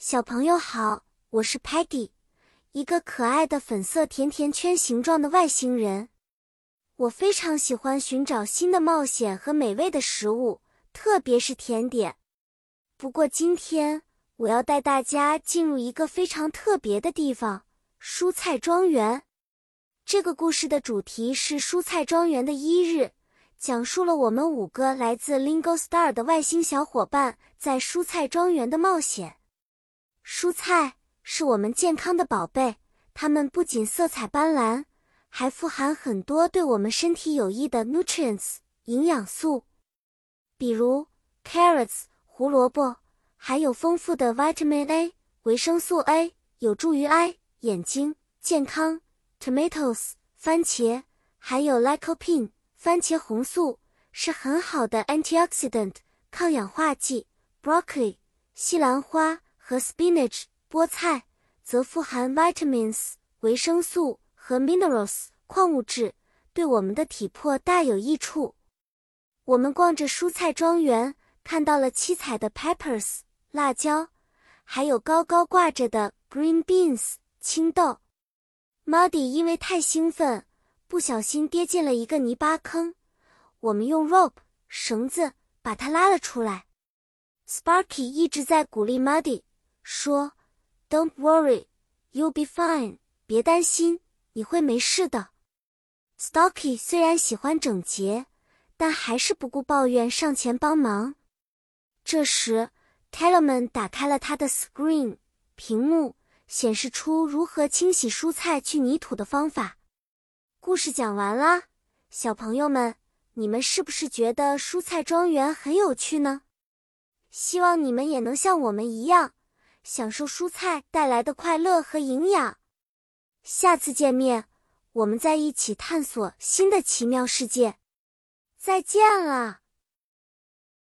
小朋友好，我是 Peggy，一个可爱的粉色甜甜圈形状的外星人。我非常喜欢寻找新的冒险和美味的食物，特别是甜点。不过今天我要带大家进入一个非常特别的地方——蔬菜庄园。这个故事的主题是蔬菜庄园的一日，讲述了我们五个来自 Lingo Star 的外星小伙伴在蔬菜庄园的冒险。蔬菜是我们健康的宝贝，它们不仅色彩斑斓，还富含很多对我们身体有益的 nutrients 营养素，比如 carrots 胡萝卜，还有丰富的 vitamin A 维生素 A，有助于 eye 眼睛健康；tomatoes 番茄，还有 lycopene 番茄红素是很好的 antioxidant 抗氧化剂；broccoli 西兰花。和 spinach 菠菜则富含 vitamins 维生素和 minerals 矿物质，对我们的体魄大有益处。我们逛着蔬菜庄园，看到了七彩的 peppers 辣椒，还有高高挂着的 green beans 青豆。Muddy 因为太兴奋，不小心跌进了一个泥巴坑。我们用 rope 绳子把它拉了出来。Sparky 一直在鼓励 Muddy。说：“Don't worry, you'll be fine。别担心，你会没事的。” Stocky 虽然喜欢整洁，但还是不顾抱怨上前帮忙。这时，Tellerman 打开了他的 screen 屏幕，显示出如何清洗蔬菜去泥土的方法。故事讲完啦，小朋友们，你们是不是觉得蔬菜庄园很有趣呢？希望你们也能像我们一样。享受蔬菜带来的快乐和营养。下次见面，我们再一起探索新的奇妙世界。再见了。